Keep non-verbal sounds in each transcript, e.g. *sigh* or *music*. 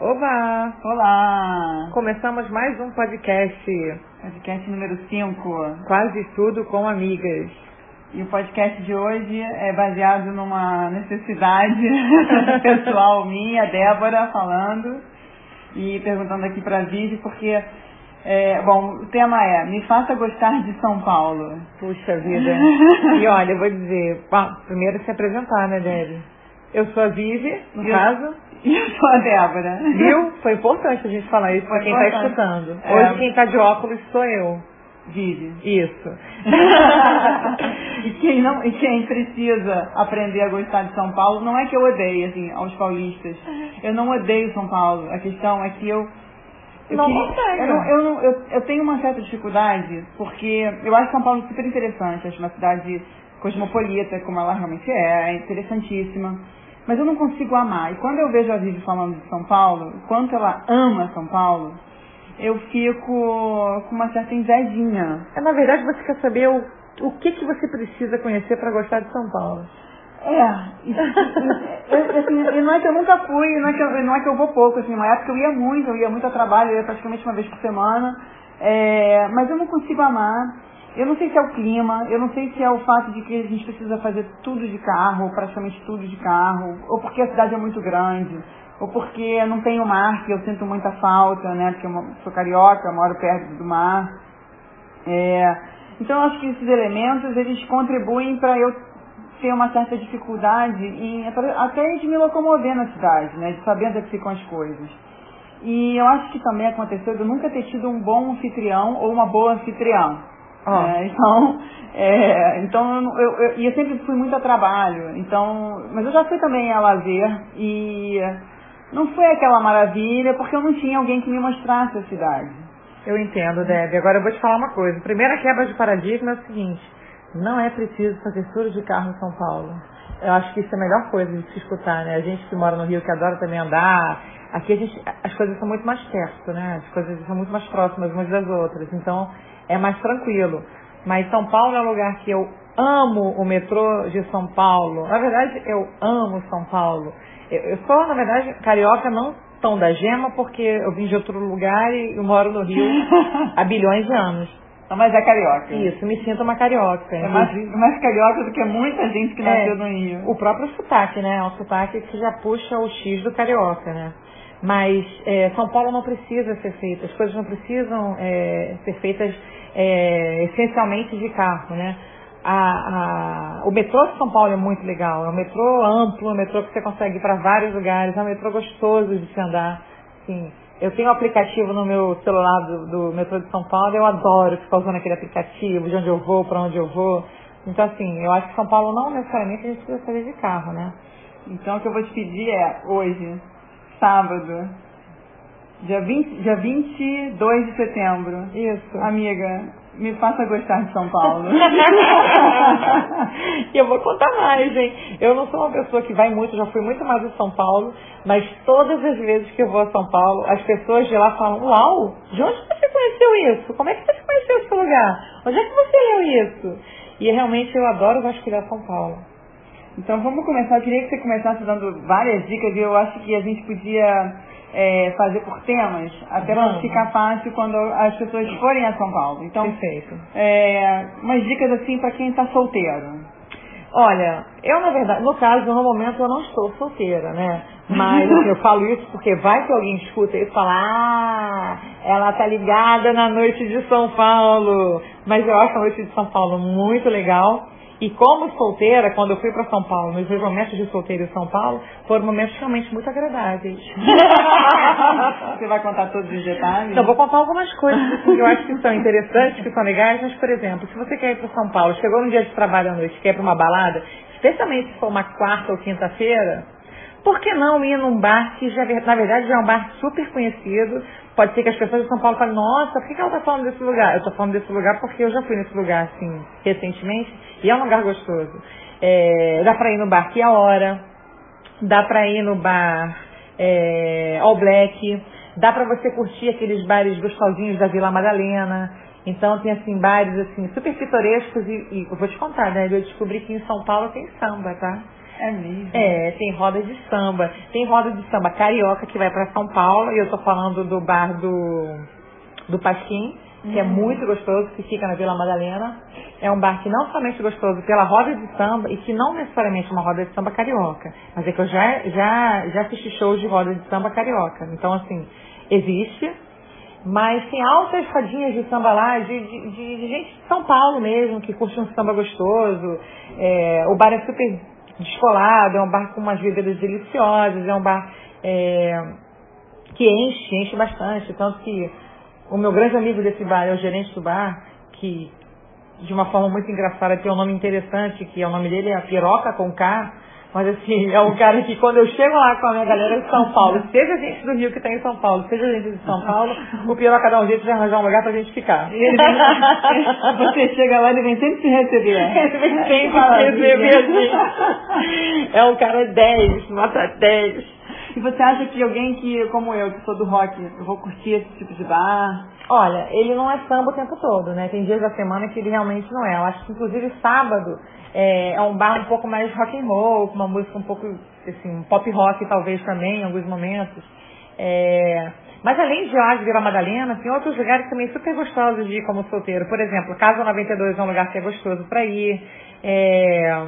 Oba! Olá! Começamos mais um podcast. Podcast número 5. Quase tudo com amigas. E o podcast de hoje é baseado numa necessidade *laughs* pessoal minha, Débora falando e perguntando aqui para a Vivi, porque, é, bom, o tema é Me faça gostar de São Paulo. Puxa vida. *laughs* e olha, eu vou dizer, primeiro se apresentar, né, Débora? Eu sou a Vivi, no eu, caso. E eu sou a Débora. Viu? Foi importante a gente falar isso para quem está escutando. É. Hoje quem está de óculos sou eu. Vive. Isso. *laughs* e, quem não, e quem precisa aprender a gostar de São Paulo, não é que eu odeie, assim, aos paulistas. Eu não odeio São Paulo. A questão é que eu. Eu, não queria, eu, não, eu, não, eu, eu tenho uma certa dificuldade, porque eu acho São Paulo super interessante. Acho uma cidade cosmopolita, como ela realmente é, é interessantíssima. Mas eu não consigo amar. E quando eu vejo a Vivi falando de São Paulo, quanto ela ama São Paulo, eu fico com uma certa invejinha. É, na verdade, você quer saber o, o que, que você precisa conhecer para gostar de São Paulo. É, eu, assim, não é que eu nunca fui, não é que eu, não é que eu vou pouco, assim, uma época eu ia muito, eu ia muito a trabalho, eu ia praticamente uma vez por semana, é, mas eu não consigo amar. Eu não sei se é o clima, eu não sei se é o fato de que a gente precisa fazer tudo de carro, praticamente tudo de carro, ou porque a cidade é muito grande, ou porque não tenho mar, que eu sinto muita falta, né? Porque eu sou carioca, moro perto do mar. É, então eu acho que esses elementos eles contribuem para eu ter uma certa dificuldade em até de me locomover na cidade, né? De saber onde é ficam as coisas. E eu acho que também aconteceu de eu nunca ter tido um bom anfitrião ou uma boa anfitriã. Oh. Então, é, então eu, eu, eu, sempre fui muito a trabalho, então, mas eu já fui também a lazer e não foi aquela maravilha porque eu não tinha alguém que me mostrasse a cidade. Eu entendo, Deb. Agora eu vou te falar uma coisa. Primeira quebra de paradigma é o seguinte: não é preciso fazer tour de carro em São Paulo. Eu acho que isso é a melhor coisa de se escutar, né? A gente que mora no Rio, que adora também andar, aqui a gente, as coisas são muito mais perto, né? As coisas são muito mais próximas umas das outras. Então, é mais tranquilo. Mas São Paulo é um lugar que eu amo o metrô de São Paulo. Na verdade, eu amo São Paulo. Eu, eu sou, na verdade, carioca não tão da gema, porque eu vim de outro lugar e eu moro no Rio *laughs* há bilhões de anos. Mas é carioca. Isso, me sinto uma carioca. É mais, mais carioca do que muita gente que nasceu é, no Rio. O próprio sotaque, né? É um sotaque que já puxa o X do carioca, né? Mas é, São Paulo não precisa ser feita, as coisas não precisam é, ser feitas é, essencialmente de carro, né? A, a, o metrô de São Paulo é muito legal, é um metrô amplo, é um metrô que você consegue ir para vários lugares, é um metrô gostoso de se andar. Assim, eu tenho um aplicativo no meu celular do, do metrô de São Paulo, eu adoro ficar usando aquele aplicativo, de onde eu vou, para onde eu vou. Então, assim, eu acho que São Paulo não necessariamente a gente precisa fazer de carro, né? Então, o que eu vou te pedir é, hoje, sábado, dia, 20, dia 22 de setembro. Isso. Amiga, me faça gostar de São Paulo. e *laughs* eu vou contar mais, hein? Eu não sou uma pessoa que vai muito, já fui muito mais em São Paulo, mas todas as vezes que eu vou a São Paulo, as pessoas de lá falam, uau, de onde você conheceu isso? Como é que você conheceu esse lugar? Onde é que você leu isso? E realmente eu adoro vasculhar São Paulo. Então vamos começar. Eu queria que você começasse dando várias dicas e eu acho que a gente podia é, fazer por temas, até para ficar fácil quando as pessoas forem a São Paulo. Então, Perfeito. É, umas dicas assim para quem está solteiro. Olha, eu na verdade, no caso, no momento eu não estou solteira, né? Mas assim, *laughs* eu falo isso porque vai que alguém escuta e fala, ah, ela tá ligada na noite de São Paulo. Mas eu acho a noite de São Paulo muito legal. E como solteira, quando eu fui para São Paulo, nos meus momentos de solteiro em São Paulo, foram momentos realmente muito agradáveis. *laughs* Você vai contar todos os detalhes? Então, vou contar algumas coisas que eu acho que são interessantes, que são legais, mas, por exemplo, se você quer ir para São Paulo, chegou no dia de trabalho à noite, quer ir para uma balada, especialmente se for uma quarta ou quinta-feira, por que não ir num bar que já, na verdade já é um bar super conhecido? Pode ser que as pessoas de São Paulo falem, nossa, por que ela está falando desse lugar? Eu estou falando desse lugar porque eu já fui nesse lugar, assim, recentemente, e é um lugar gostoso. É, dá para ir no bar que a hora, dá para ir no bar é, All Black, dá para você curtir aqueles bares gostosinhos da Vila Madalena. Então tem assim bares assim super pitorescos e, e eu vou te contar, né? Eu descobri que em São Paulo tem samba, tá? É mesmo? É, tem roda de samba. Tem roda de samba carioca que vai para São Paulo, e eu tô falando do bar do, do Pasquim, que é Uhum. muito gostoso, que fica na Vila Madalena. É um bar que não somente é gostoso pela roda de samba, e que não necessariamente é uma roda de samba carioca, mas é que eu já, já, já assisti shows de roda de samba carioca. Então, assim, existe, mas tem altas rodinhas de samba lá, de, de- de- de gente de São Paulo mesmo, que curte um samba gostoso. É, o bar é super descolado, é um bar com umas bebidas deliciosas, é um bar é, que enche, enche bastante. Tanto que o meu grande amigo desse bar é o gerente do bar, que de uma forma muito engraçada, tem um nome interessante, que é o nome dele é Piroca com K, mas assim, é um cara que quando eu chego lá com a minha galera de São Paulo, seja gente do Rio que está em São Paulo, seja gente de São Paulo, o Piroca dá um jeito de arranjar um lugar pra gente ficar. *laughs* Ele vem- você chega lá, ele vem sempre te receber. Ele vem sempre Maravilha. receber assim. É um cara 10, nota 10. E você acha que alguém que, como eu, que sou do rock, eu vou curtir esse tipo de bar? Olha, ele não é samba o tempo todo, né? Tem dias da semana que ele realmente não é. Eu acho que inclusive sábado é, é um bar um pouco mais rock and roll, com uma música um pouco, assim, pop rock talvez também em alguns momentos. É, mas além de de Vila Madalena, tem outros lugares também super gostosos de ir como solteiro. Por exemplo, Casa 92 é um lugar que é gostoso para ir. É,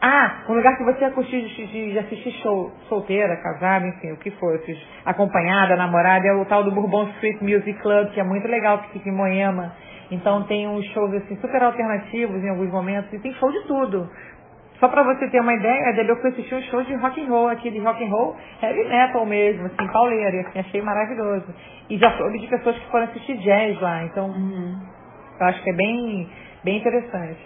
ah, um lugar que você curtir de, de- assistir show solteira, casada, enfim, o que for, acompanhada, namorada, é o tal do Bourbon Street Music Club, que é muito legal, que fica em Moema. Então tem uns shows assim super alternativos em alguns momentos e tem show de tudo. Só pra você ter uma ideia, Debe, eu fui assistir um show de rock and roll aqui, de rock and roll heavy metal mesmo, assim, pauleira, assim, achei maravilhoso. E já soube de pessoas que foram assistir jazz lá, então eu acho que é bem, bem interessante.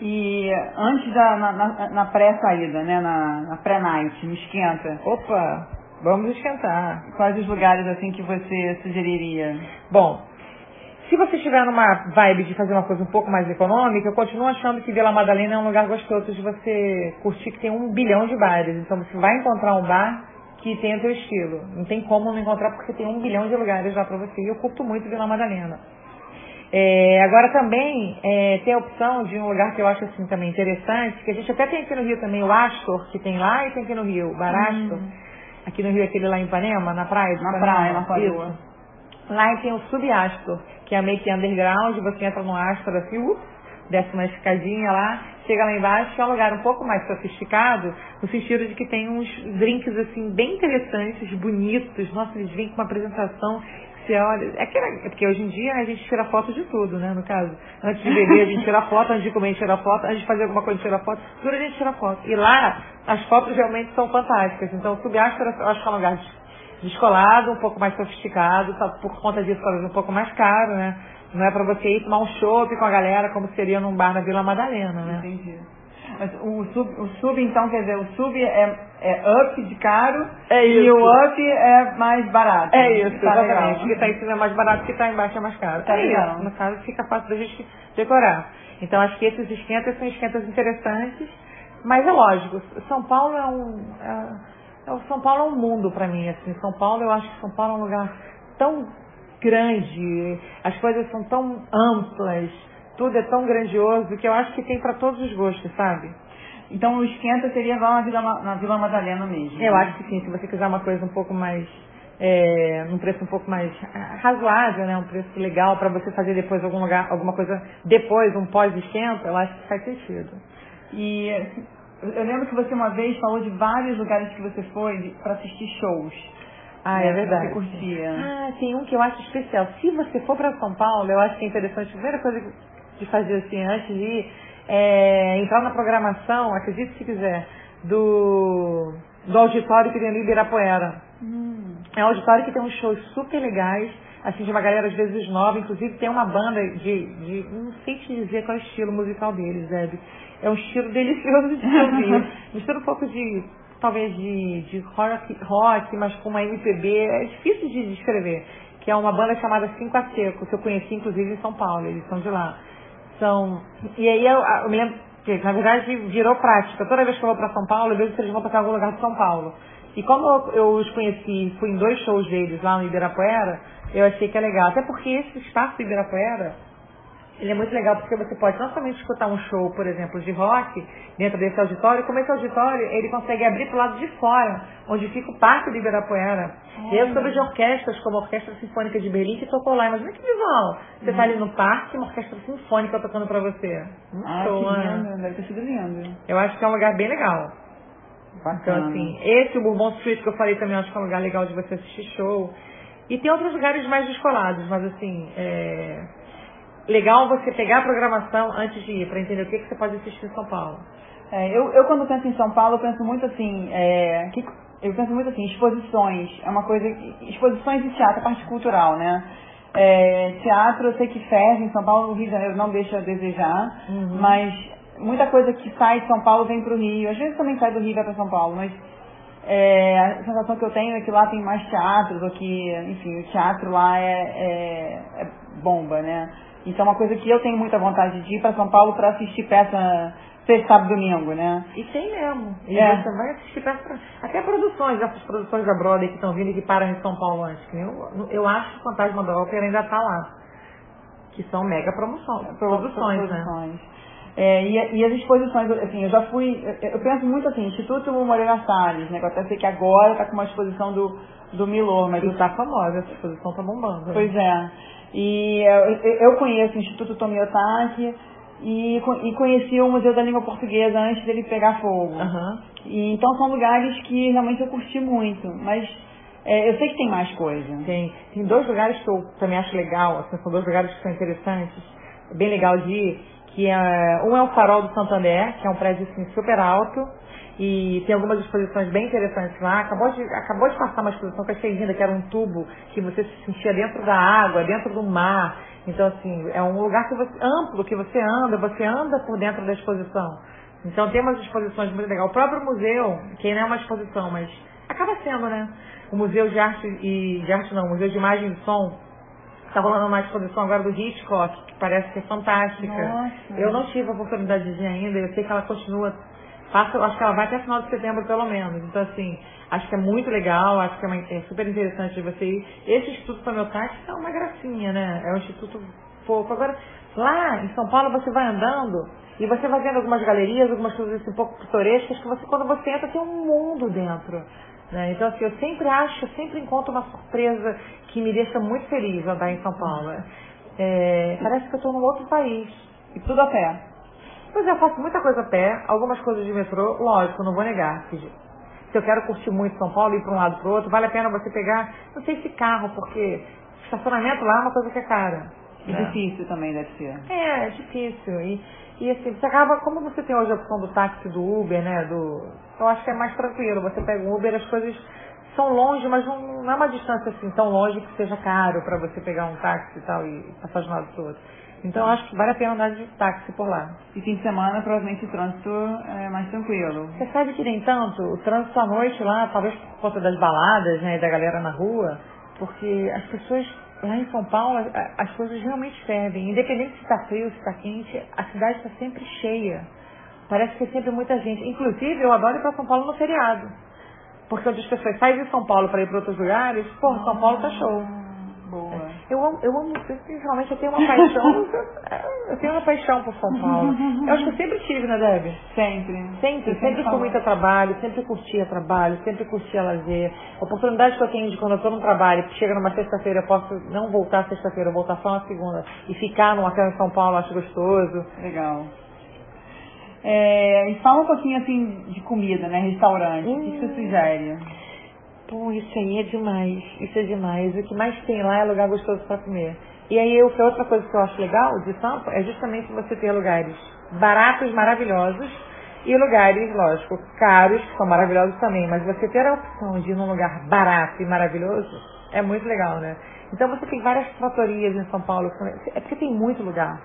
E antes da na, na- na pré-saída, né, na, na pré-night, no esquenta, Opa, vamos esquentar. quais os lugares assim que você sugeriria? Bom, se você estiver numa vibe de fazer uma coisa um pouco mais econômica, eu continuo achando que Vila Madalena é um lugar gostoso de você curtir, que tem um bilhão de bares. Então você vai encontrar um bar que tem o teu estilo. Não tem como não encontrar porque tem um bilhão de lugares lá pra você. E eu curto muito Vila Madalena. É, agora também é, tem a opção de um lugar que eu acho assim também interessante, que a gente até tem aqui no Rio também, o Astor, que tem lá e tem aqui no Rio, o Bar Astor. Aqui no Rio aquele lá em Ipanema, na praia de Na Ipanema. praia, na. Isso. Lá tem o Subastor, que é meio que underground, você entra no Astor assim, ups, desce uma escadinha lá, chega lá embaixo, que é um lugar um pouco mais sofisticado, no sentido de que tem uns drinks assim bem interessantes, bonitos, nossa, eles vêm com uma apresentação você olha, é, que, é porque hoje em dia a gente tira foto de tudo, né, no caso. Antes de beber a gente tira foto, antes de comer a gente tira foto, antes de fazer alguma coisa a gente tira foto, tudo a gente tira foto. E lá as fotos realmente são fantásticas. Então o Subastor eu acho que é um lugar de descolado, um pouco mais sofisticado, por conta disso talvez um pouco mais caro, né? Não é pra você ir tomar um chopp com a galera como seria num bar na Vila Madalena, né? Entendi. Mas o sub, o sub então, quer dizer, o sub é, é up de caro É e o up é mais barato. É isso, Tá exatamente. O que tá em cima é mais barato, o que tá embaixo é mais caro. Tá é legal. isso. No caso, fica fácil da gente decorar. Então, acho que esses esquentas são esquentas interessantes, mas é lógico, São Paulo é um... É, é São Paulo é um mundo pra mim, assim. São Paulo, eu acho que São Paulo é um lugar tão grande, as coisas são tão amplas, tudo é tão grandioso que eu acho que tem pra todos os gostos, sabe? Então o esquenta seria lá na Vila, na Vila Madalena mesmo. Eu né? acho que sim, se você quiser uma coisa um pouco mais, é, num preço um pouco mais ah, razoável, né, um preço legal para você fazer depois algum lugar, alguma coisa depois, um pós-esquenta, eu acho que faz sentido. E eu eu lembro que você uma vez falou de vários lugares que você foi para assistir shows. Ah, é que verdade. Você curtia. Ah, tem um que eu acho especial. Se você for para São Paulo, eu acho que é interessante, a primeira coisa de fazer assim, antes de ir, é entrar na programação, acredite se quiser, do, do auditório que tem ali em Ibirapuera. Hum. É um auditório que tem uns shows super legais, assim, de uma galera às vezes nova, inclusive tem uma banda de, de não sei te dizer qual é o estilo musical deles, Deb. É um estilo delicioso de ouvir. *laughs* Mistura um pouco de, talvez de, de rock, rock, mas com uma MPB, é difícil de descrever. Que é uma banda chamada Cinco a Seco, que eu conheci inclusive em São Paulo, eles são de lá. São, e aí eu, eu me lembro que, na verdade, virou prática. Toda vez que eu vou para São Paulo, eu vejo se eles vão para algum lugar de São Paulo. E como eu, eu os conheci, fui em dois shows deles lá no Ibirapuera, eu achei que é legal. Até porque esse espaço do Ibirapuera Ele é muito legal porque você pode não somente escutar um show, por exemplo, de rock dentro desse auditório, como esse auditório ele consegue abrir para o lado de fora, onde fica o Parque de Ibirapuera. E eu soube de orquestras, como a Orquestra Sinfônica de Berlim, que tocou lá. Imagina que visual. Você está ali no parque uma orquestra sinfônica tocando para você. Muito ah, show, que né? lindo. Deve ter sido lindo. Eu acho que é um lugar bem legal. Bacana. Então, assim, esse o Bourbon Street que eu falei também, acho que é um lugar legal de você assistir show. E tem outros lugares mais descolados, mas assim, é legal você pegar a programação antes de ir, para entender o que, que você pode assistir em São Paulo. É, eu, eu, quando penso em São Paulo, eu penso muito assim, é, que, eu penso muito assim, exposições, é uma coisa, exposições de teatro, parte cultural, né? É, teatro, eu sei que fecha em São Paulo, no Rio de Janeiro não deixa a desejar, uhum. mas muita coisa que sai de São Paulo vem para o Rio, às vezes também sai do Rio e vai para São Paulo, mas é, a sensação que eu tenho é que lá tem mais teatros, ou que, enfim, o teatro lá é, é, é bomba, né? Então é uma coisa que eu tenho muita vontade de ir para São Paulo para assistir peça sexta, sábado domingo, né? E tem mesmo. E é. você vai assistir peça, até produções, essas produções da Broadway que estão vindo e que param em São Paulo antes. Eu, eu acho que o Fantasma da Ópera ainda está lá. Que são mega promoção, produções, produções, né? É, e, e, as exposições, assim, eu já fui, eu, eu penso muito assim, Instituto Moreira Salles, né? Eu até sei que agora está com uma exposição do, do Milor, mas... está famosa, essa exposição está bombando. Pois é. E eu conheço o Instituto Tomiotaki e, e conheci o Museu da Língua Portuguesa antes dele pegar fogo. Uhum. E, então são lugares que realmente eu curti muito, mas é, eu sei que tem mais coisa. Tem, tem dois lugares que eu também acho legal, assim, são dois lugares que são interessantes, bem legal de ir, que é, um é o Farol do Santander, que é um prédio assim, super alto, e tem algumas exposições bem interessantes lá. Acabou de, acabou de passar uma exposição que eu achei linda, que era um tubo que você se sentia dentro da água, dentro do mar. Então, assim, é um lugar que você, amplo, que você anda, você anda por dentro da exposição. Então tem umas exposições muito legais. O próprio museu, que não é uma exposição, mas acaba sendo, né? O Museu de Arte e de Arte não, o Museu de Imagem e Som. Está rolando uma exposição agora do Hitchcock, que parece ser fantástica. Nossa. Eu não tive a oportunidade de ir ainda, eu sei que ela continua Passa, acho que ela vai até final de setembro pelo menos. Então, assim, acho que é muito legal, acho que é, uma, é super interessante de você ir. Esse Instituto Tomiotaki é uma gracinha, né? É um instituto fofo. Agora, lá em São Paulo você vai andando e você vai vendo algumas galerias, algumas coisas assim, um pouco pitorescas, que você, quando você entra, tem um mundo dentro. Né? Então, assim, eu sempre acho, sempre encontro uma surpresa que me deixa muito feliz andar em São Paulo. É, parece que eu estou num outro país. E tudo a pé. Pois é, eu faço muita coisa a pé, algumas coisas de metrô, lógico, não vou negar. Se eu quero curtir muito São Paulo e ir para um lado para o outro, vale a pena você pegar, não sei se carro, porque estacionamento lá é uma coisa que é cara. E né? difícil também deve ser. É, é difícil. E, e assim, você acaba, como você tem hoje a opção do táxi do Uber, né? Do, eu acho que é mais tranquilo. Você pega o Uber, as coisas são longe, mas não, não é uma distância assim tão longe que seja caro para você pegar um táxi e tal e passar de um lado para o outro. Então eu acho que vale a pena andar de táxi por lá. E fim de semana, provavelmente o trânsito é mais tranquilo. Você sabe que nem tanto, o trânsito à noite lá, talvez por conta das baladas, né, e da galera na rua, porque as pessoas lá em São Paulo, as coisas realmente fervem. Independente se está frio, se está quente, a cidade está sempre cheia. Parece que é sempre muita gente. Inclusive, eu adoro ir para São Paulo no feriado. Porque onde as pessoas saem de São Paulo para ir para outros lugares, pô, São Paulo tá show. Boa. Eu amo, eu amo, realmente eu tenho uma paixão, *laughs* eu tenho uma paixão por São Paulo. Eu acho que eu sempre tive, né, Debbie? Sempre. Sempre, sempre, sempre fui muito a trabalho, sempre curtia trabalho, sempre curtia lazer. A oportunidade que eu tenho de quando eu estou no trabalho, que chega numa sexta-feira, eu posso não voltar sexta-feira, eu voltar só na segunda e ficar num hotel em São Paulo, acho gostoso. Legal. É, e fala um pouquinho assim de comida, né? Restaurante. Hum. O que você sugere? Pô, isso aí é demais, isso é demais. O que mais tem lá é lugar gostoso para comer. E aí, outra coisa que eu acho legal de Sampa é justamente você ter lugares baratos, maravilhosos, e lugares, lógico, caros, que são maravilhosos também, mas você ter a opção de ir num lugar barato e maravilhoso é muito legal, né? Então você tem várias tratorias em São Paulo, é porque tem muito lugar.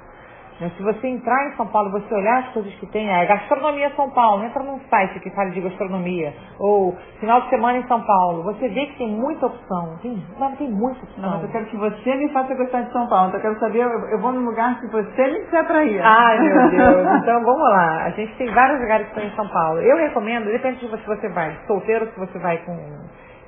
Né? Se você entrar em São Paulo, você olhar as coisas que tem, é Gastronomia São Paulo, entra num site que fale de gastronomia, ou final de semana em São Paulo, você vê que tem muita opção, tem, mas tem muita opção. Não, mas eu quero que você me faça gostar de São Paulo, então eu quero saber, eu, eu vou num lugar que você me disser para ir. Ai meu *laughs* Deus, então vamos lá, a gente tem vários lugares que estão em São Paulo. Eu recomendo, depende de se você vai solteiro, se você vai com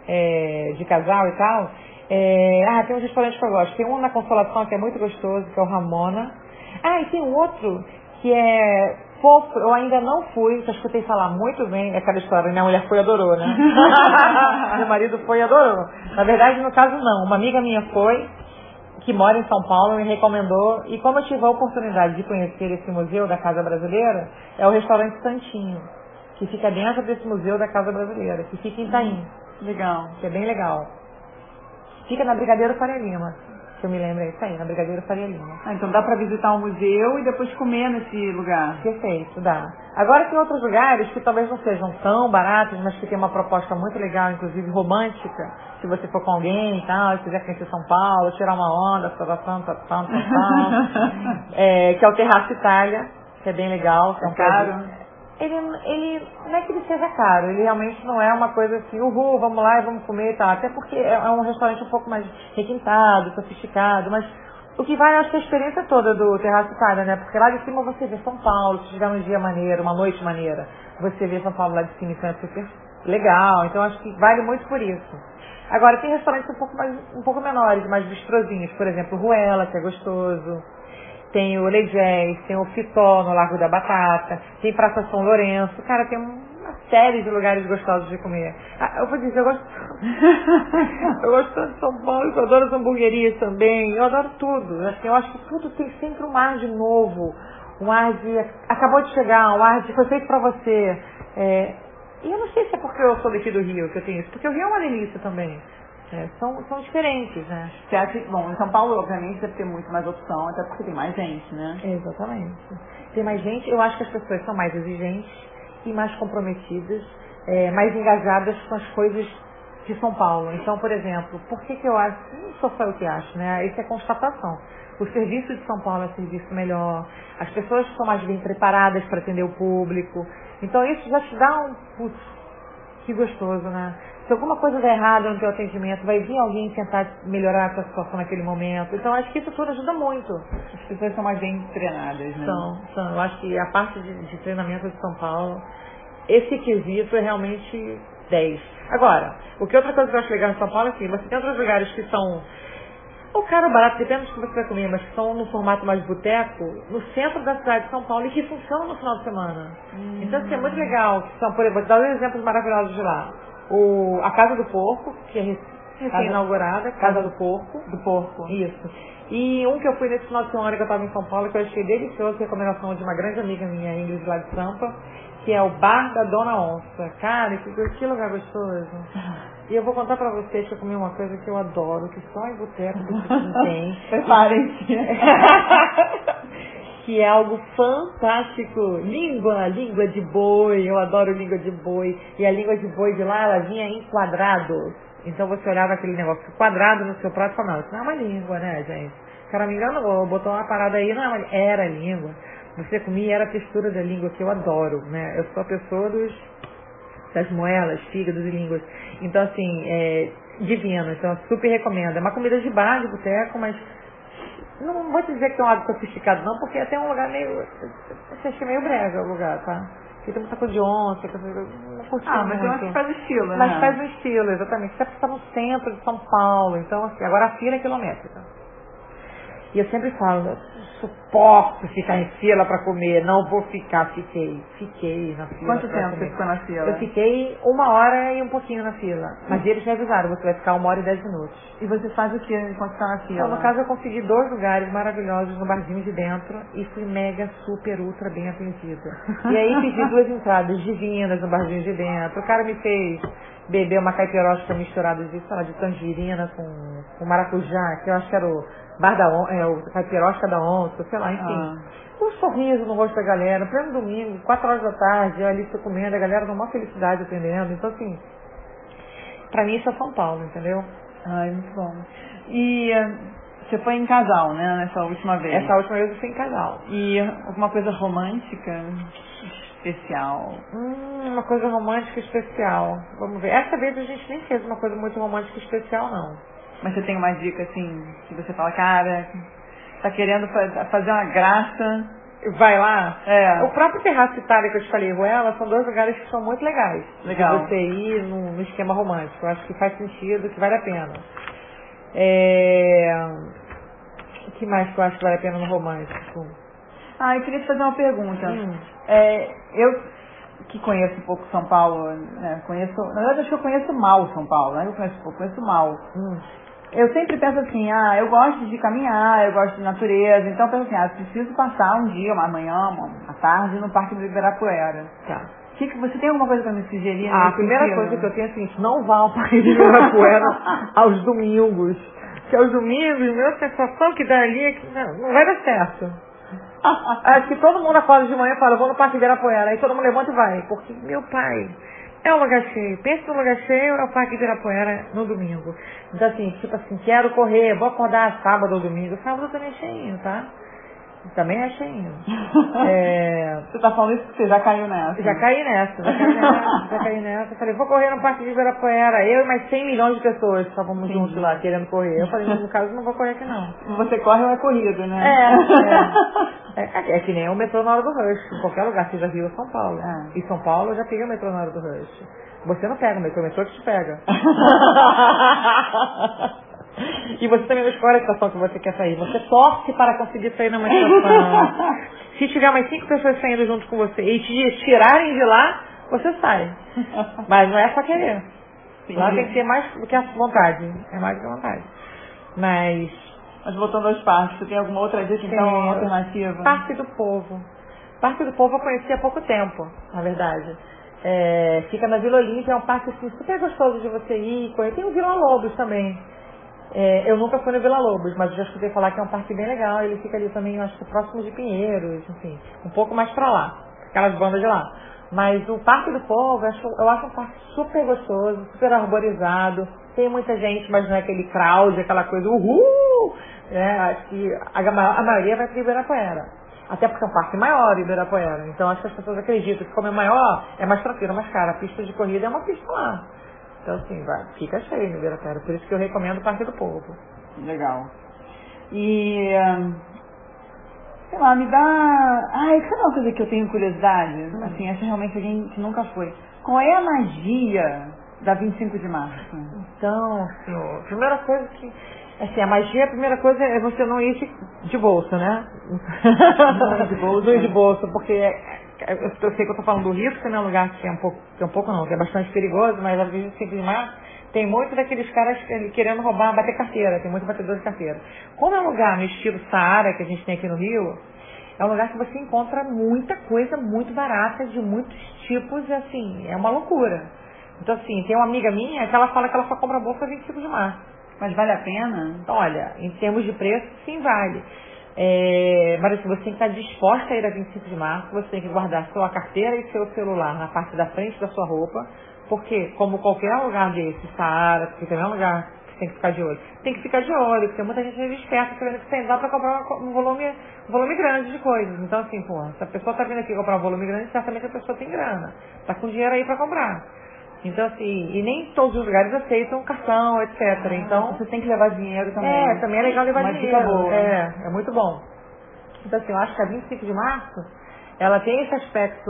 é, de casal e tal, é, ah, tem um restaurante que eu gosto. Tem um na Consolação que é muito gostoso, que é o Ramona. Ah, e tem um outro que é fofo, eu ainda não fui, já escutei falar muito bem aquela história, minha mulher foi e adorou, né? *laughs* Meu marido foi e adorou. Na verdade, no caso não, uma amiga minha foi, que mora em São Paulo, me recomendou, e como eu tive a oportunidade de conhecer esse museu da Casa Brasileira, é o restaurante Santinho, que fica dentro desse museu da Casa Brasileira, que fica em Itaim. Legal. Que é bem legal. Fica na Brigadeiro Faria Lima que eu me lembro é isso aí, na Brigadeiro Faria Lima. Ah, então dá para visitar o um museu e depois comer nesse lugar. Perfeito, dá. Agora tem outros lugares que talvez não sejam tão baratos, mas que tem uma proposta muito legal, inclusive romântica, se você for com alguém e tal, e quiser conhecer São Paulo, tirar uma onda, tal, tal, tal, tal, tal, é, que é o Terraço Itália, que é bem legal. É, é caro? Ele, ele não é que ele seja caro, ele realmente não é uma coisa assim, uhul, vamos lá e vamos comer e tal. Até porque é, é um restaurante um pouco mais requintado, sofisticado, mas o que vai, acho que é a experiência toda do Terraço Itália, né? Porque lá de cima você vê São Paulo, se tiver um dia maneiro, uma noite maneira, você vê São Paulo lá de cima, então é super legal. Então acho que vale muito por isso. Agora, tem restaurantes um pouco, mais, um pouco menores, mais bistrozinhos, por exemplo, Ruela, que é gostoso tem o Legés, tem o Fitó no Largo da Batata, tem Praça São Lourenço, cara, tem uma série de lugares gostosos de comer. Ah, eu vou dizer, eu gosto. *laughs* eu gosto tanto de São Paulo, eu adoro as hamburguerias também, eu adoro tudo. Assim, eu acho que tudo tem sempre um ar de novo, um ar de. acabou de chegar, um ar de foi feito pra você. É, e eu não sei se é porque eu sou daqui do Rio que eu tenho isso, porque o Rio é uma delícia também. É, são, são diferentes, né? Você acha bom, em São Paulo, obviamente, deve ter muito mais opção, até porque tem mais gente, né? Exatamente. Tem mais gente, eu acho que as pessoas são mais exigentes e mais comprometidas, é, mais engajadas com as coisas de São Paulo. Então, por exemplo, por que, que eu acho, não sou só eu que acho, né? Isso é constatação. O serviço de São Paulo é um serviço melhor, as pessoas são mais bem preparadas para atender o público. Então isso já te dá um, putz, que gostoso, né? Se alguma coisa der errado no teu atendimento, vai vir alguém tentar melhorar a tua situação naquele momento. Então, acho que isso tudo ajuda muito. As pessoas são mais bem treinadas, né? São, são. Eu acho que a parte de, de treinamento de São Paulo, esse quesito é realmente 10. Agora, o que outra coisa que eu acho legal em São Paulo é que você tem outros lugares que são ou caro barato, depende do que você vai comer, mas que são no formato mais boteco, no centro da cidade de São Paulo e que funcionam no final de semana. Hum. Então, assim, é muito legal. Que são, por exemplo, vou dar dois exemplos maravilhosos de lá o, a Casa do Porco, que é recém-inaugurada, Casa, Casa do Porco. Do Porco. Isso. E um que eu fui nesse final de semana que eu estava em São Paulo, que eu achei delicioso, recomendação de uma grande amiga minha, Ingrid lá de Sampa, que é o Bar da Dona Onça. Cara, que, que lugar gostoso. E eu vou contar pra vocês que eu comi uma coisa que eu adoro, que só em boteco tem. *laughs* Preparem-se. *laughs* que é algo fantástico. Língua, língua de boi, eu adoro língua de boi. E a língua de boi de lá, ela vinha em quadrados. Então você olhava aquele negócio quadrado no seu prato e falava, isso não é uma língua, né, gente? O cara me enganou, botou uma parada aí, não é uma Era língua. Você comia, era a textura da língua, que eu adoro, né? Eu sou a pessoa dos, das moelas, fígados e línguas. Então, assim, é divino. Então, super recomendo. É uma comida de bar, de boteco, mas não vou dizer que é um lado sofisticado, não, porque até é um lugar meio. Você acha meio brega o lugar, tá? Porque tem muita coisa de onça, coisa, não curti Ah, mas muito. eu acho que faz o estilo, né? Mas faz o estilo, exatamente. Você está no centro de São Paulo, então assim, agora a fila é quilométrica. E eu sempre falo, suporto ficar em fila para comer, não vou ficar, fiquei, fiquei na fila. Quanto tempo você ficou na fila? Eu fiquei uma hora e um pouquinho na fila. Mas eles me avisaram, você vai ficar uma hora e dez minutos. E você faz o que enquanto está na fila? Então, no caso, eu consegui dois lugares maravilhosos no barzinho de dentro e fui mega, super, ultra bem atendida. *laughs* E aí pedi duas entradas divinas no barzinho de dentro. O cara me fez beber uma caipirosca misturada de, sei lá, de tangerina com, com maracujá, que eu acho que era o bar da on, é, o caipirosca da onça, sei lá, enfim. Ah. Um sorriso no rosto da galera, pleno domingo, quatro horas da tarde, ali estou comendo, a galera numa felicidade atendendo. Então, assim, pra mim isso é São Paulo, entendeu? Ai, muito bom. E uh, você foi em casal, né, nessa última vez? Essa última vez eu fui em casal. E alguma coisa romântica? especial? Hum, uma coisa romântica especial. Vamos ver. Essa vez a gente nem fez uma coisa muito romântica especial, não. Mas você tem uma dica assim, que você fala, cara, tá querendo fazer uma graça. Vai lá? É. O próprio Terraço Itália que eu te falei, Ruela, são dois lugares que são muito legais. Legal. De você ir no, no esquema romântico. Eu acho que faz sentido, que vale a pena. É... O que mais que eu acho que vale a pena no romântico? Ah, eu queria te fazer uma pergunta. Hum. É, eu que conheço um pouco São Paulo, né, conheço, na verdade acho que eu conheço mal São Paulo, né? Eu conheço pouco, conheço mal. Hum. Eu sempre penso assim, ah, eu gosto de caminhar, eu gosto de natureza, então eu penso assim, ah, preciso passar um dia, uma manhã, uma, tarde no Parque do Ibirapuera. Tá. Que que, você tem alguma coisa para me sugerir? A nesse primeira sentido? coisa que eu tenho é a seguinte, não vá ao Parque de Ibirapuera *laughs* aos domingos. Que aos domingos, meu, a sensação que dá ali é que não, não vai dar certo. *laughs* Acho que todo mundo acorda de manhã e fala, vou no Parque de Ibirapuera. Aí todo mundo levanta e vai. Porque, meu pai, é um lugar cheio. Pensa no lugar cheio, é o Parque Ibirapuera no domingo. Então assim, tipo assim, quero correr, vou acordar sábado ou domingo. Sábado também é cheinho, tá? Também é cheinho. *laughs* É, Você tá falando isso porque você já caiu nessa. já caí nessa, já caí nessa, já caí nessa. Falei, vou correr no Parque de Ibirapuera. Eu e mais 100 milhões de pessoas estávamos juntos lá, querendo correr. Eu falei, no caso, não vou correr aqui não. Você corre ou é corrida, né? É, *laughs* é. É, é que nem o metrô na hora do rush. Em qualquer lugar, você já viu São Paulo. É. Em São Paulo, eu já peguei o metrô na hora do rush. Você não pega o metrô, o metrô que te pega. *laughs* E você também não escolhe a estação que você quer sair. Você torce para conseguir sair numa estação. *laughs* Se tiver mais cinco pessoas saindo junto com você e te tirarem de lá, você sai. Mas não é só querer. Sim. Lá tem que ter mais do que a vontade. É mais do que a vontade. Mas Mas voltando aos parques, você tem alguma outra dica, então, alternativa? Parque do Povo. Parque do Povo eu conheci há pouco tempo, na verdade. É, fica na Vila Olímpia, é um parque assim, super gostoso de você ir. Tem o Vila Lobos também. É, eu nunca fui no Vila Lobos, mas já escutei falar que é um parque bem legal. Ele fica ali também, acho que próximo de Pinheiros, enfim, um pouco mais pra lá. Aquelas bandas de lá. Mas o Parque do Povo, eu acho, eu acho um parque super gostoso, super arborizado. Tem muita gente, mas não é aquele crowd, aquela coisa, uhul! É, acho que a, a maioria vai para Ibirapuera. Até porque é um parque maior, Ibirapuera. Então acho que as pessoas acreditam que como é maior, é mais tranquilo, mais caro. A pista de corrida é uma pista lá. Então assim, vai, fica cheio no Ibirapuera. Por isso que eu recomendo o Parque do Povo. Legal. E, sei lá, me dá... Ai, sabe uma coisa que eu tenho curiosidade? Hum. Assim, essa realmente alguém que nunca foi. Qual é a magia da 25 de março? Então, senhor, primeira coisa que. Assim, a magia, a primeira coisa é você não ir de, bolsa, né? Não ir de bolsa. *laughs* Não ir de bolsa, porque é- é- eu, eu sei que eu tô falando do Rio, que também é um lugar que é um pouco, que é um pouco não, que é bastante perigoso, mas a 25 de março tem muito daqueles caras que- querendo roubar, bater carteira, tem muito batedor de carteira. Como é um lugar no estilo Saara que a gente tem aqui no Rio, é um lugar que você encontra muita coisa muito barata, de muitos tipos, assim, é uma loucura. Então, assim, tem uma amiga minha que ela fala que ela só compra bolsa 25 de março. Mas vale a pena? Olha, em termos de preço, sim vale. É, mas você tem que estar disposta a ir a 25 de março, você tem que guardar sua carteira e seu celular na parte da frente da sua roupa, porque como qualquer lugar desse, Saara, porque também é um lugar que você tem que ficar de olho. Tem que ficar de olho, porque muita gente é esperta querendo que você vá para comprar um volume, um volume grande de coisas. Então assim, pô, se a pessoa está vindo aqui comprar um volume grande, certamente a pessoa tem grana. Está com dinheiro aí para comprar. Então assim, e nem todos os lugares aceitam cartão, etc. Então, Você tem que levar dinheiro também. é, também é legal levar Uma dinheiro. boa. É, é muito bom. Então assim, eu acho que a 25 de março, ela tem esse aspecto.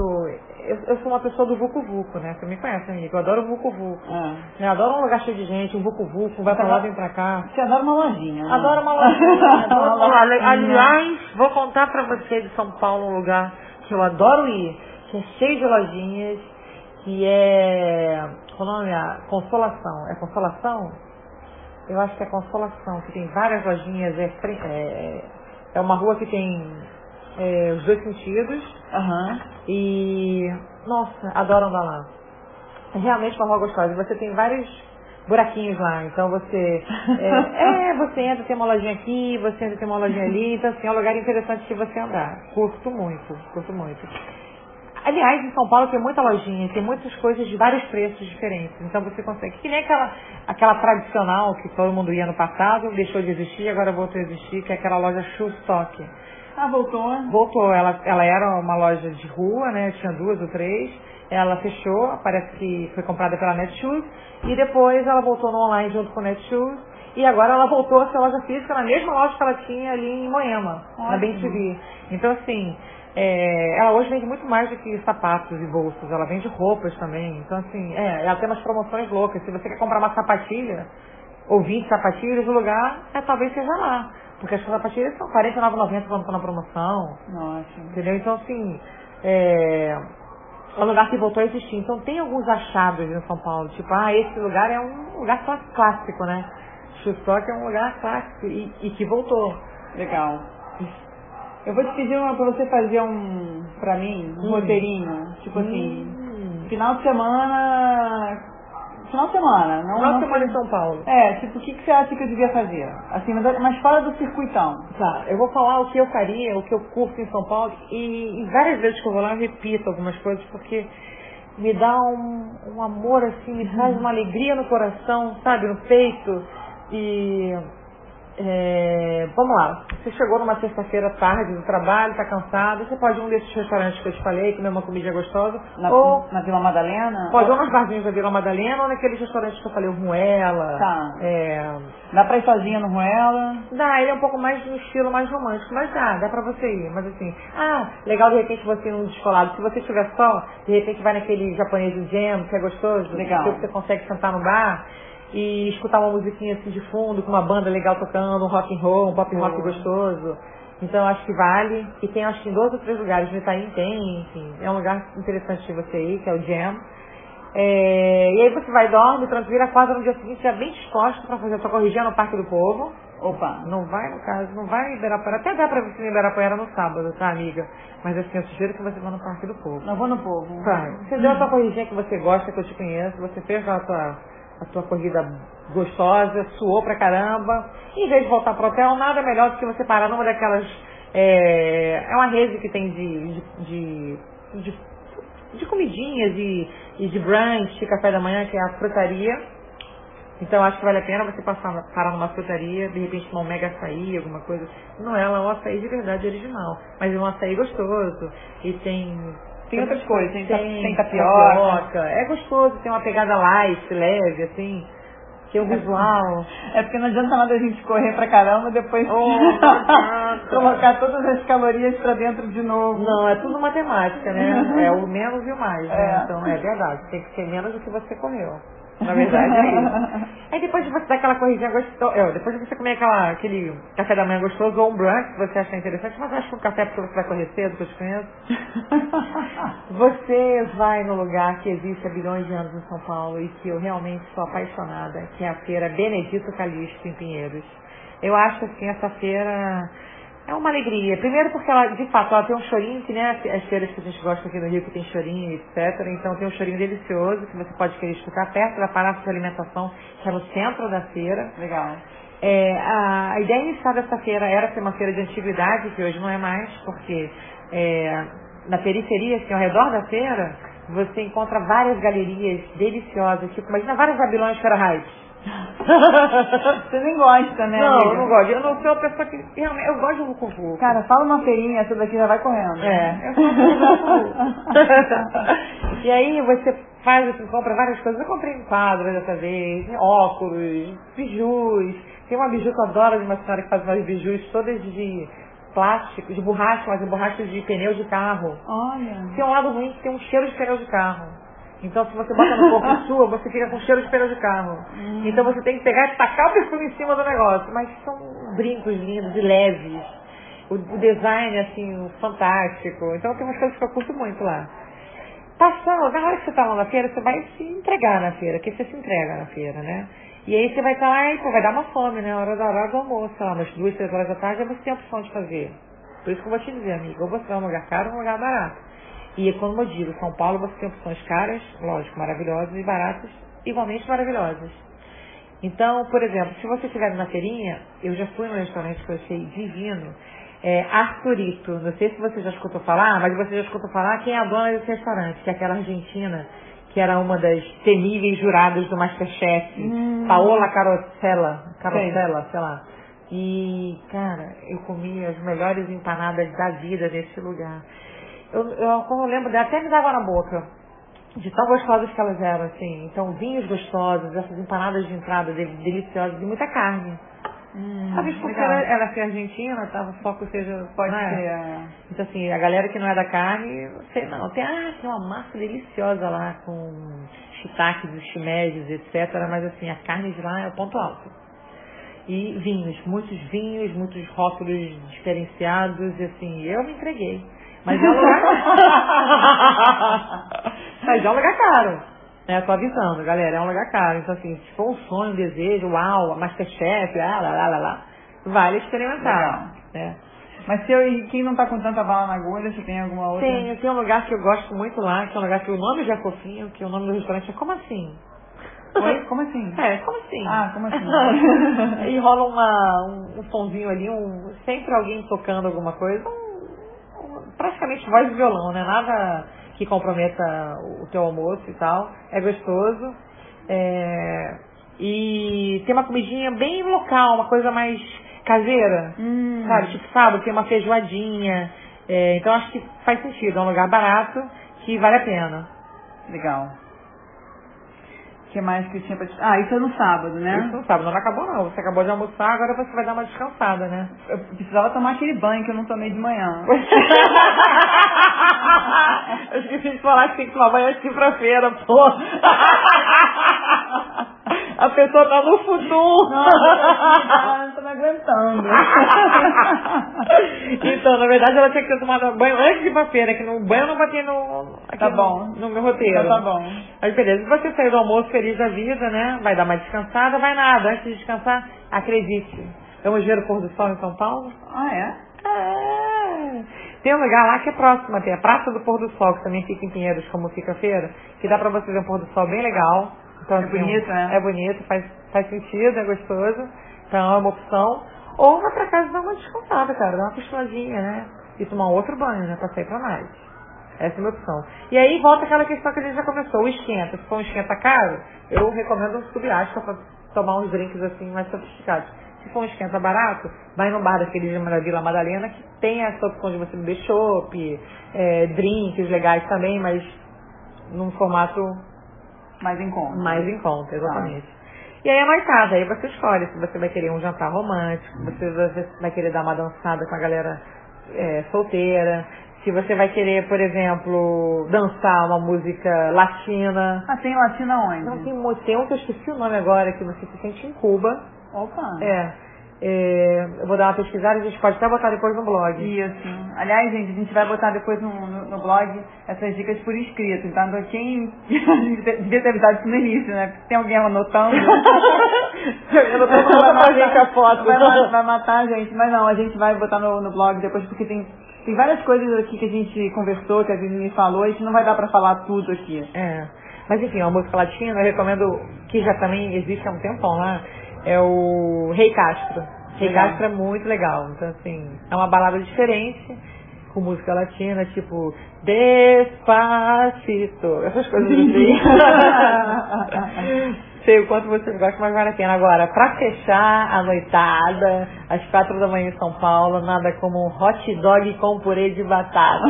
Eu, eu sou uma pessoa do Vucu Vucu, né? Você me conhece, amigo? Eu adoro o Vucu Vucu. Ah. Eu adoro um lugar cheio de gente, um Vucu Vucu, vai pra lá, vem pra cá. Você adora uma lojinha, né? Adoro uma *laughs* lojinha. adoro Uma lojinha. Aliás, vou contar pra você de São Paulo um lugar que eu adoro ir, que é cheio de lojinhas, que é. Qual o nome? é? Consolação. É Consolação? Eu acho que é Consolação, que tem várias lojinhas. É, é, é uma rua que tem é, os dois sentidos. Aham. E. Nossa, adoro andar lá. É realmente uma rua gostosa. E Você tem vários buraquinhos lá. Então você. É, *laughs* é, você entra, tem uma lojinha aqui, você entra, tem uma lojinha ali. Então, assim, é um lugar interessante de você andar. Curto muito, curto muito. Aliás, em São Paulo tem muita lojinha, tem muitas coisas de vários preços diferentes. Então você consegue. Que nem aquela, aquela tradicional que todo mundo ia no passado, deixou de existir, agora voltou a existir, que é aquela loja Shoe Stock. Ah, voltou. Voltou, ela, ela era uma loja de rua, né? Tinha duas ou três. Ela fechou, parece que foi comprada pela Netshoes. E depois ela voltou no online junto com a Netshoes. E agora ela voltou a ser loja física na mesma loja que ela tinha ali em Moema, na Ótimo. Bem TV. Então assim, é, ela hoje vende muito mais do que sapatos e bolsas. Ela vende roupas também. Então assim, é, ela tem umas promoções loucas. Se você quer comprar uma sapatilha, ou 20 sapatilhas, o lugar é, talvez seja lá. Porque as sapatilhas são R$ 49,90 quando estão na promoção. Nossa. Entendeu? Então, assim, é, é um lugar que voltou a existir. Então, tem alguns achados em São Paulo. Tipo, ah, esse lugar é um lugar clássico, né? Shoestock é um lugar clássico e, e que voltou. Legal. Eu vou te pedir uma, pra você fazer um, pra mim, um Hum. roteirinho. Tipo assim, Hum. final de semana. Final de semana, não. Final de semana em São Paulo. É, tipo, o que, que você acha que eu devia fazer? Assim, mas, mas fora do circuitão. Tá, eu vou falar o que eu faria, o que eu curto em São Paulo e, e várias vezes que eu vou lá eu repito algumas coisas porque me dá um, um amor assim, me traz uma alegria no coração, sabe, no peito. E é, vamos lá, você chegou numa sexta-feira tarde do trabalho, está cansado, você pode ir um desses restaurantes que eu te falei, comer uma comida gostosa, Na, ou na Vila Madalena? pode ir ou nos barzinhos da Vila Madalena ou naqueles restaurantes que eu falei, o Ruela. Tá. É, Dá pra ir sozinha no Ruela? Dá, ele é um pouco mais no estilo mais romântico, mas dá, dá pra você ir. Mas assim, ah, legal de repente você ir num descolado. Se você estiver só, de repente vai naquele japonês do jam, que é gostoso. Legal. Que você consegue sentar no bar e escutar uma musiquinha assim de fundo, com uma banda legal tocando, um rock and roll, um pop rock gostoso. Então eu acho que vale. E tem acho que em dois ou três lugares, no Itaim tem, enfim. É um lugar interessante de você ir, que é o Jam. É, e aí você vai, dorme, tranquila, acorda no dia seguinte já bem disposto pra fazer a sua corridinha no Parque do Povo. Opa. Não vai, no caso, não vai em Ibirapuera. Até dá pra você em Ibirapuera no sábado, tá, amiga? Mas assim, eu sugiro que você vá no Parque do Povo. Não vou no povo. Vai. Você deu a tua corridinha que você gosta, que eu te conheço, você fez a tua, a tua corrida gostosa, suou pra caramba. Em vez de voltar pro hotel, nada melhor do que você parar numa daquelas. É, é uma rede que tem de, de, de, de, comidinhas e, e de brunch, café da manhã, que é a frutaria. Então acho que vale a pena você passar, parar numa frutaria, de repente tomar um mega açaí, alguma coisa. Não, é um açaí de verdade original, mas é um açaí gostoso. E tem. Tem outras coisas, tem ta- tem tapioca. tapioca. É gostoso, tem uma pegada light, leve, assim. Tem um visual. É porque não adianta nada a gente correr pra caramba e depois Oh, *laughs* colocar todas as calorias pra dentro de novo. Não, é tudo matemática, né? É o menos e o mais, né? É. Então é verdade, tem que ser menos do que você correu. Na verdade é isso. *laughs* Aí depois de você dar aquela corridinha gostosa, depois de você comer aquela, aquele café da manhã gostoso ou um brunch que você achar interessante, mas acho que um café porque você vai correr cedo, que eu te conheço. *laughs* Você vai no lugar que existe há bilhões de anos em São Paulo e que eu realmente sou apaixonada, que é a feira Benedito Calixto em Pinheiros. Eu acho assim, essa feira é uma alegria. Primeiro porque ela, de fato, ela tem um chorinho, que né, as feiras que a gente gosta aqui no Rio, que tem chorinho, etc. Então tem um chorinho delicioso que você pode querer escutar perto da praça de alimentação, que é no centro da feira. Legal. É, a, a ideia inicial dessa feira era ser uma feira de antiguidade, que hoje não é mais, porque é, na periferia, assim, ao redor da feira, você encontra várias galerias deliciosas, tipo, imagina vários babilônios Fahrenheit. *laughs* Você nem gosta, né? não, amiga? eu não gosto. Eu não sou uma pessoa que realmente. Eu gosto de vucu Cara, fala uma feirinha, essa daqui já vai correndo. É, *laughs* eu sou E aí você faz assim, compra várias coisas. Eu comprei um quadro dessa vez, óculos, bijus. Tem uma biju que eu adoro de uma senhora que faz umas bijus todas de plástico, de borracha, mas de borracha de pneu de carro. Olha. Tem um lado ruim que tem um cheiro de pneu de carro. Então se você bota no corpo *laughs* sua, você fica com cheiro de pneu de carro. Então você tem que pegar e tacar o perfume em cima do negócio. Mas são brincos lindos e leves. O, o design, assim, fantástico. Então tem umas coisas que eu curto muito lá. Passando, na hora que você tá lá na feira, você vai se entregar na feira, que você se entrega na feira, né? E aí você vai estar lá e pô, vai dar uma fome, né? Hora da hora do almoço, lá, umas duas, três horas da tarde, você tem a opção de fazer. Por isso que eu vou te dizer, amigo, ou você vai num lugar caro ou num lugar barato. E como eu digo, São Paulo você tem opções caras, lógico, maravilhosas, e baratas, igualmente maravilhosas. Então, por exemplo, se você estiver na feirinha, eu já fui num restaurante que eu achei divino, é Arturito. Não sei se você já escutou falar, mas você já escutou falar quem é a dona desse restaurante, que é aquela argentina, que era uma das temíveis juradas do Masterchef, Hum. Paola Carosella, Carosella, sei lá. E, cara, eu comi as melhores empanadas da vida nesse lugar. Eu, eu, como eu lembro, até me água na boca. De tão gostosas que elas eram, assim. Então, vinhos gostosos, essas empanadas de entrada de- deliciosas e muita carne. Hum, Talvez porque legal. ela, ela ser argentina, tá? o foco seja... Pode né? ser. é. Então, assim, a galera que não é da carne, não sei não. Tem, ah, tem uma massa deliciosa lá com shiitakes, shimejes, etc. Mas, assim, a carne de lá é o ponto alto. E vinhos, muitos vinhos, muitos rótulos diferenciados, e assim, eu me entreguei. Mas é um lugar *laughs* Mas é um lugar caro. Né? Tô avisando, galera, é um lugar caro. Então, assim, se for um sonho, um desejo, uau, Masterchef, ah, lá, lá, lá, lá, vale experimentar. Né? Mas se eu, quem não tá com tanta bala na agulha, você tem alguma outra? Tem, tem um lugar que eu gosto muito lá, que é um lugar que o nome já é fofinho, que o nome do restaurante é Como Assim? Oi? Como assim? É, como assim? Ah, como assim? *laughs* e rola uma, um, um sonzinho ali, um, sempre alguém tocando alguma coisa, um, praticamente voz de violão, né? Nada que comprometa o teu almoço e tal. É gostoso. É, e tem uma comidinha bem local, uma coisa mais caseira, hum. sabe? Tipo sábado tem uma feijoadinha. É, então acho que faz sentido, é um lugar barato que vale a pena. Legal. Que mais que tinha pra. Ah, isso é no sábado, né? Isso no sábado, não acabou não. Você acabou de almoçar, agora você vai dar uma descansada, né? Eu precisava tomar aquele banho que eu não tomei de manhã. *laughs* eu esqueci de falar que tem que tomar banho antes de ir pra feira, pô. *laughs* A pessoa tá no futuro. Não, não tô me aguentando. *laughs* então, na verdade, ela tinha que ter tomado banho antes de ir pra feira, que no banho não bati no, aqui Tá no- bom. no, meu roteiro. Então tá bom. Mas beleza, se você sair do almoço feliz da vida, né? Vai dar uma descansada, vai nada. Antes de descansar, acredite. Vamos ver o pôr do sol em São Paulo? Ah, é? É. Tem um lugar lá que é próximo até, a Praça do Pôr do Sol, que também fica em Pinheiros, como fica a feira, que dá pra você ver um pôr do sol bem legal. Então, É assim, bonito, né? É bonito, faz, faz sentido, é gostoso. Então é uma opção. Ou vai pra casa dar uma descansada, cara, dar uma cochiladinha, né? E tomar outro banho, né? Pra sair pra mais. Essa é a minha opção. E aí volta aquela questão que a gente já começou, o esquenta. Se for um esquenta caro, eu recomendo um subiasca pra tomar uns drinks assim mais sofisticados. Se for um esquenta barato, vai no bar daquele de Vila Madalena, que tem essa opção de você beber chopp, é, drinks legais também, mas num formato Mais em conta. mais em conta, exatamente. E aí a noitada, aí você escolhe se você vai querer um jantar romântico, se você vai querer dar uma dançada com a galera é, solteira, se você vai querer, por exemplo, dançar uma música latina. Ah, tem latina onde? Não tem, mo- tem um que eu esqueci o nome agora, que você se sente em Cuba. Opa. É. é, eu vou dar uma pesquisada, a gente pode até botar depois no blog. Isso. Aliás, gente, a gente vai botar depois no, no, no blog essas dicas por escrito. Então, pra quem *laughs* devia ter avisado isso no início, né? Porque tem alguém anotando. *laughs* Eu não tô mandando pra gente a foto. Vai, vai matar a gente. Mas não, a gente vai botar no, no blog depois, porque tem, tem várias coisas aqui que a gente conversou, que a gente me falou, a gente não vai dar pra falar tudo aqui. É. Mas enfim, uma música latina, eu recomendo, que já também existe há um tempão lá, é o Rei Castro. Rei. Castro é muito legal. Então, assim, é uma balada diferente, com música latina, tipo Despacito, essas coisas assim. *laughs* *laughs* Sei o quanto vocês gostam, mas vale a pena. Agora, pra fechar a noitada, às quatro da manhã em São Paulo, nada como um hot dog com purê de batata.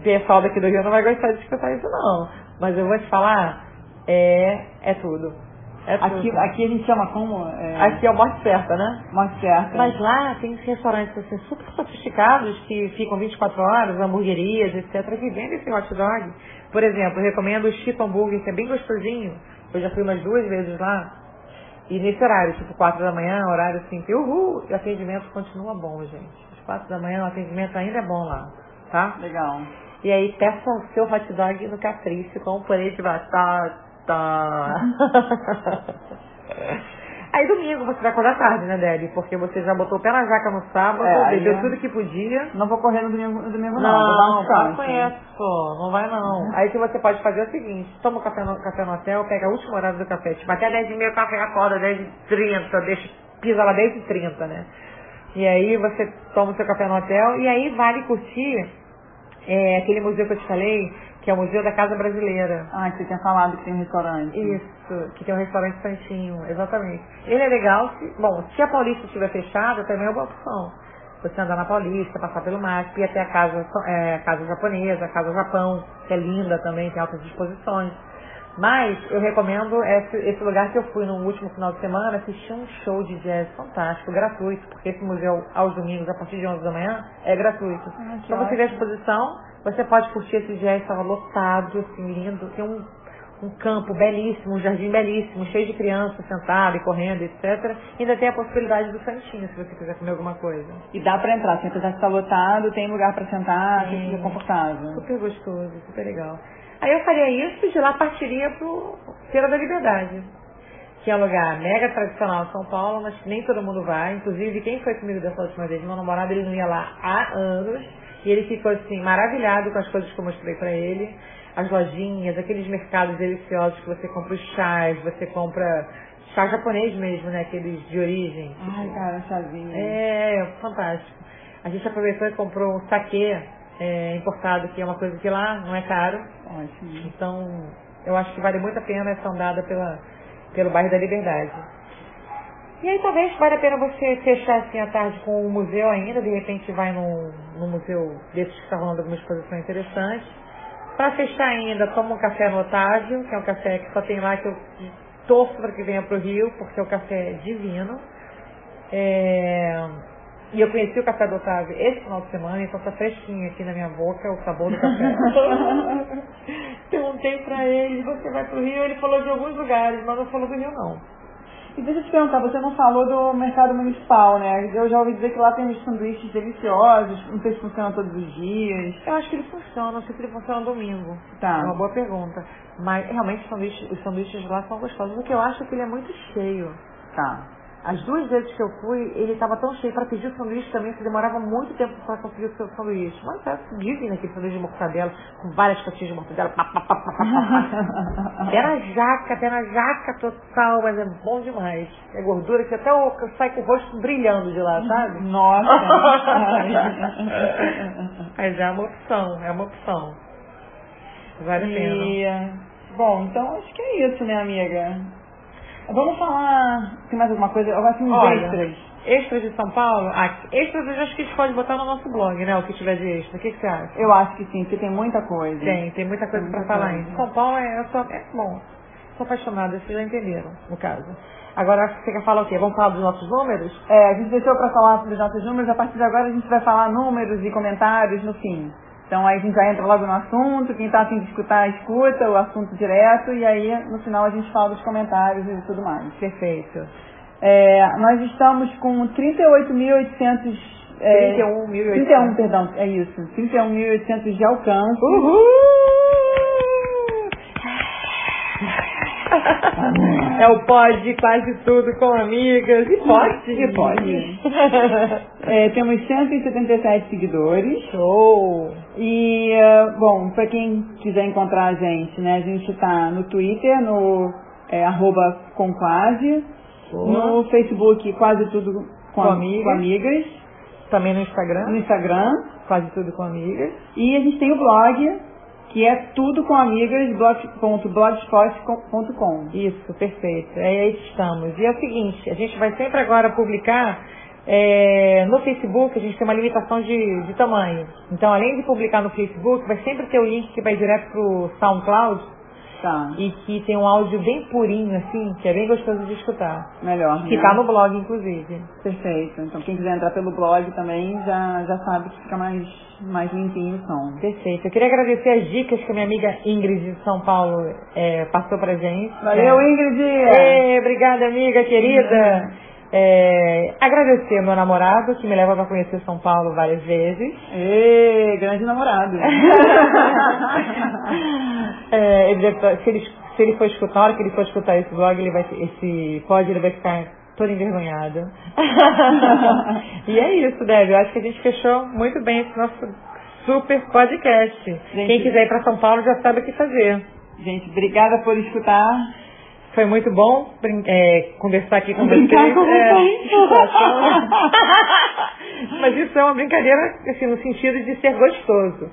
O pessoal daqui do Rio não vai gostar de escutar isso não. Mas eu vou te falar, é, é tudo. É tudo. Aqui, aqui a gente chama como? É, Aqui é o morte certa, né? Morte certa. Mas lá tem restaurantes assim, super sofisticados que ficam 24 horas, hamburguerias, etc., que vendem esse hot dog. Por exemplo, eu recomendo o Chico Hambúrguer, que é bem gostosinho. Eu já fui umas duas vezes lá. E nesse horário, tipo 4 da manhã, horário assim, que uhul, o atendimento continua bom, gente. Às 4 da manhã o atendimento ainda é bom lá, tá? Legal. E aí peça o seu hot dog no Capricho com purê de batata. *laughs* Aí domingo você vai acordar tarde, né, Deb? Porque você já botou o pé na jaca no sábado, É, aí bebeu é- tudo que podia. Não vou correr no domingo, no domingo não. Não, vou dar um não, descanso. conheço, não vai não. *laughs* Aí o que você pode fazer é o seguinte, toma o café no, café no hotel, pega a última horário do café, tipo até 10 e meia o café acorda, 10 e 30, deixa, pisa lá 10 e 30, né? E aí você toma o seu café no hotel e aí vale curtir é, aquele museu que eu te falei, que é o Museu da Casa Brasileira. Ah, que você tinha falado que tem um restaurante. Isso, que tem um restaurante Santinho, exatamente. Ele é legal, se, bom, se a Paulista estiver fechada, também é uma opção. Você andar na Paulista, passar pelo MASP, ir até a casa, é, a casa japonesa, a Casa Japão, que é linda também, tem altas disposições. Mas eu recomendo esse, esse lugar que eu fui no último final de semana, assistir um show de jazz fantástico, gratuito, porque esse museu aos domingos, a partir de 11 da manhã, é gratuito. Ah, então você vê a exposição, você pode curtir esse jazz, estava lotado, assim, lindo. Tem um, um campo belíssimo, um jardim belíssimo, cheio de crianças sentadas e correndo, etc. E ainda tem a possibilidade do santinho, se você quiser comer alguma coisa. E dá pra entrar, assim, apesar de estar lotado, tem lugar pra sentar, Sim. fica confortável. Super gostoso, super legal. Aí eu faria isso e de lá partiria pro Feira da Liberdade. Que é um lugar mega tradicional em São Paulo, mas que nem todo mundo vai. Inclusive, quem foi comigo dessa última vez, meu namorado, ele não ia lá há anos. E ele ficou assim, maravilhado com as coisas que eu mostrei pra ele. As lojinhas, aqueles mercados deliciosos que você compra os chás, você compra chá japonês mesmo, né? Aqueles de origem. Ai, cara, chazinho. É, fantástico. A gente aproveitou e comprou um saquê é, importado, que é uma coisa que lá não é caro. Então, eu acho que vale muito a pena essa andada pela, pelo bairro da Liberdade. E aí talvez valha a pena você fechar assim a tarde com o museu ainda, de repente vai num, num museu desses que está rolando algumas exposições interessantes. Para fechar ainda, toma um café no Otávio, que é um café que só tem lá que eu torço para que venha para o Rio, porque o café é divino. É, E eu conheci o café do Otávio esse final de semana, então tá fresquinho aqui na minha boca o sabor do café. *laughs* Perguntei pra ele, você vai pro Rio? Ele falou de alguns lugares, mas não falou do Rio não. E deixa eu te perguntar, você não falou do mercado municipal, né? Eu já ouvi dizer que lá tem uns sanduíches deliciosos, não sei se funciona todos os dias. Eu acho que ele funciona, não sei se ele funciona domingo. Tá. É uma boa pergunta. Mas realmente os sanduíches, os sanduíches lá são gostosos, o que eu acho que ele é muito cheio. Tá. As duas vezes que eu fui, ele estava tão cheio para pedir o sanduíche também, que demorava muito tempo para conseguir o seu sanduíche. Mas é divino aquele sanduíche de mortadela, com várias fatias de mortadela. Pá, pá, pá, pá, pá, pá. *laughs* Na jaca, na jaca total, mas é bom demais. É gordura que até o, sai com o rosto brilhando de lá, sabe? *laughs* Nossa. *laughs* Mas é uma opção, é uma opção. Vale a pena. E, bom, então acho que é isso, né, amiga? Vamos falar. Tem mais alguma coisa? Agora tem uns Olha, extras. extras de São Paulo? Ah, extras eu acho que a gente pode botar no nosso blog, né? O que tiver de extra. O que, que você acha? Eu acho que sim, porque tem muita coisa. Tem, tem muita coisa Tem pra muita falar coisa. ainda. São Paulo é, eu sou, é bom. Sou apaixonada, vocês já entenderam, no caso. Agora você quer falar o quê? Vamos falar dos nossos números? É, a gente deixou pra falar sobre os nossos números, a partir de agora a gente vai falar números e comentários no fim. Então aí a gente já entra logo no assunto, quem tá afim de escutar, escuta o assunto direto, e aí no final a gente fala dos comentários e tudo mais. Perfeito. É, nós estamos com 38.800... É, 31.800. 31, perdão, é isso. 31.800 de alcance. *laughs* É o pode quase tudo com amigas. E pode. E pode. *laughs* É, temos 177 seguidores. Show. E, eh, bom, pra quem quiser encontrar a gente, né, a gente tá no Twitter, no é, arroba Conquase, no Facebook quase tudo com, Com amigas. com amigas, Também no no Instagram. Instagram, Quase tudo com amigas. e a gente tem o blog, que é tudo com amigas, blog.blogspot.com. Isso, perfeito. É aí que estamos. E é o seguinte, a gente vai sempre agora publicar é, no Facebook, a gente tem uma limitação de, de tamanho. Então, além de publicar no Facebook, vai sempre ter o link que vai direto pro SoundCloud Tá, e que tem um áudio bem purinho, assim, que é bem gostoso de escutar. melhor, Que né? tá no blog, inclusive. Perfeito. Então quem quiser entrar pelo blog também já, já sabe que fica mais, mais limpinho o som. Perfeito. Eu queria agradecer as dicas que a minha amiga Ingrid de São Paulo é, passou pra gente. Valeu, É. Ingrid! Ê, obrigada, amiga querida. É, agradecer ao meu namorado, que me leva para conhecer São Paulo várias vezes. Ê, grande namorado. *laughs* É, ele deve tá- se, ele, se ele for escutar, na hora que ele for escutar esse blog, ele vai, esse pod, ele vai ficar todo envergonhado. *laughs* e é isso, Débora. Eu acho que a gente fechou muito bem esse nosso super podcast. Gente- Quem quiser ir para São Paulo já sabe o que fazer. Gente, obrigada por escutar. Foi muito bom é, conversar aqui com Brincar vocês. com É, vocês. situação. *laughs* Mas isso é uma brincadeira, assim, no sentido de ser gostoso.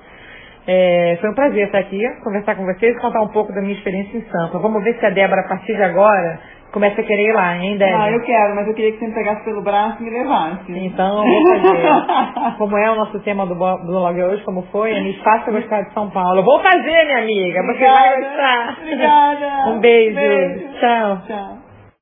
É, foi um prazer estar aqui, conversar com vocês e contar um pouco da minha experiência em Sampa. Vamos ver se a Débora, a partir de agora, começa a querer ir lá, hein, Débora? Ah, eu quero, mas eu queria que você me pegasse pelo braço e me levasse. Então, eu vou fazer. *laughs* Como é o nosso tema do blog hoje, como foi, me faça gostar de São Paulo. Eu vou fazer, minha amiga, você vai Obrigada. gostar. Obrigada. *laughs* Um beijo. Beijo. Tchau. Tchau.